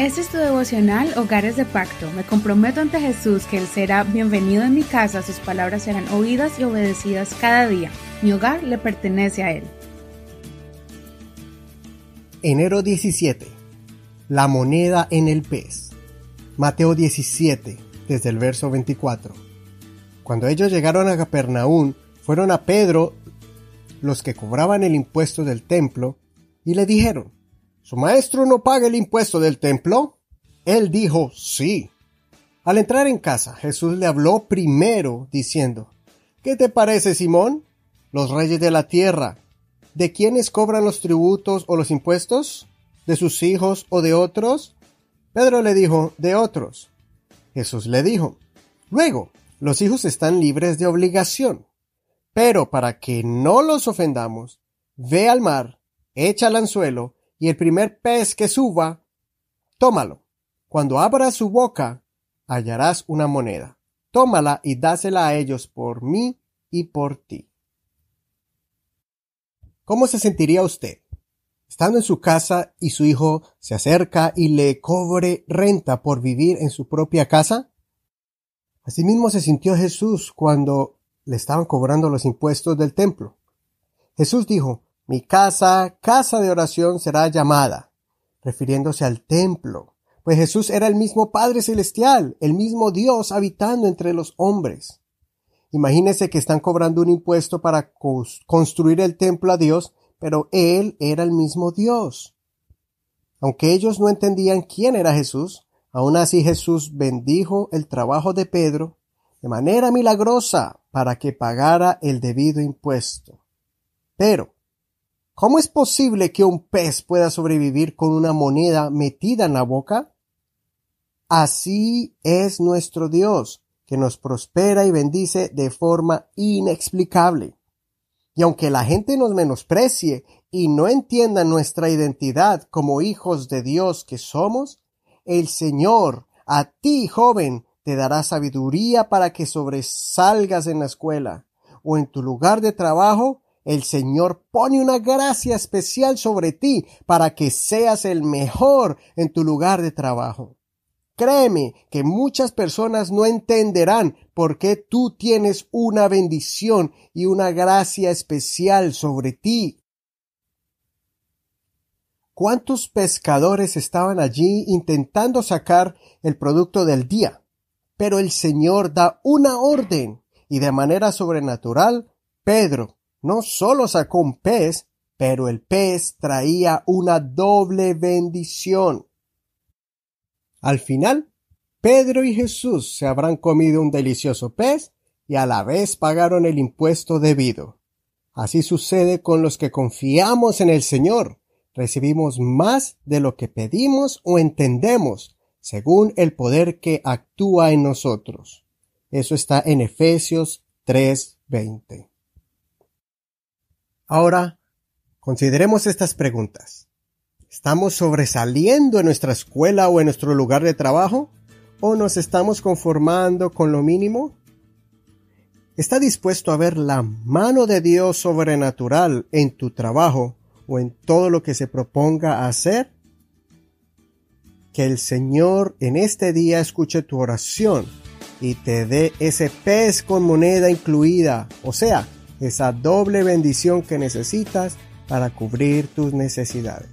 Este es tu devocional Hogares de Pacto. Me comprometo ante Jesús que Él será bienvenido en mi casa, sus palabras serán oídas y obedecidas cada día. Mi hogar le pertenece a Él. Enero 17. La moneda en el pez. Mateo 17, desde el verso 24. Cuando ellos llegaron a Capernaum, fueron a Pedro los que cobraban el impuesto del templo y le dijeron, ¿Su maestro no paga el impuesto del templo? Él dijo, sí. Al entrar en casa, Jesús le habló primero diciendo, ¿Qué te parece, Simón? Los reyes de la tierra, ¿de quiénes cobran los tributos o los impuestos? ¿De sus hijos o de otros? Pedro le dijo, de otros. Jesús le dijo, luego, los hijos están libres de obligación. Pero para que no los ofendamos, ve al mar, echa el anzuelo, y el primer pez que suba, tómalo. Cuando abras su boca, hallarás una moneda. Tómala y dásela a ellos por mí y por ti. ¿Cómo se sentiría usted? Estando en su casa y su hijo se acerca y le cobre renta por vivir en su propia casa? Asimismo se sintió Jesús cuando le estaban cobrando los impuestos del templo. Jesús dijo, mi casa, casa de oración será llamada, refiriéndose al templo, pues Jesús era el mismo Padre Celestial, el mismo Dios habitando entre los hombres. Imagínense que están cobrando un impuesto para construir el templo a Dios, pero Él era el mismo Dios. Aunque ellos no entendían quién era Jesús, aún así Jesús bendijo el trabajo de Pedro de manera milagrosa para que pagara el debido impuesto. Pero, ¿Cómo es posible que un pez pueda sobrevivir con una moneda metida en la boca? Así es nuestro Dios, que nos prospera y bendice de forma inexplicable. Y aunque la gente nos menosprecie y no entienda nuestra identidad como hijos de Dios que somos, el Señor, a ti joven, te dará sabiduría para que sobresalgas en la escuela o en tu lugar de trabajo el Señor pone una gracia especial sobre ti para que seas el mejor en tu lugar de trabajo. Créeme que muchas personas no entenderán por qué tú tienes una bendición y una gracia especial sobre ti. ¿Cuántos pescadores estaban allí intentando sacar el producto del día? Pero el Señor da una orden y de manera sobrenatural, Pedro, no solo sacó un pez, pero el pez traía una doble bendición. Al final, Pedro y Jesús se habrán comido un delicioso pez y a la vez pagaron el impuesto debido. Así sucede con los que confiamos en el Señor. Recibimos más de lo que pedimos o entendemos, según el poder que actúa en nosotros. Eso está en Efesios 3:20. Ahora, consideremos estas preguntas. ¿Estamos sobresaliendo en nuestra escuela o en nuestro lugar de trabajo? ¿O nos estamos conformando con lo mínimo? ¿Está dispuesto a ver la mano de Dios sobrenatural en tu trabajo o en todo lo que se proponga hacer? Que el Señor en este día escuche tu oración y te dé ese pez con moneda incluida, o sea, esa doble bendición que necesitas para cubrir tus necesidades.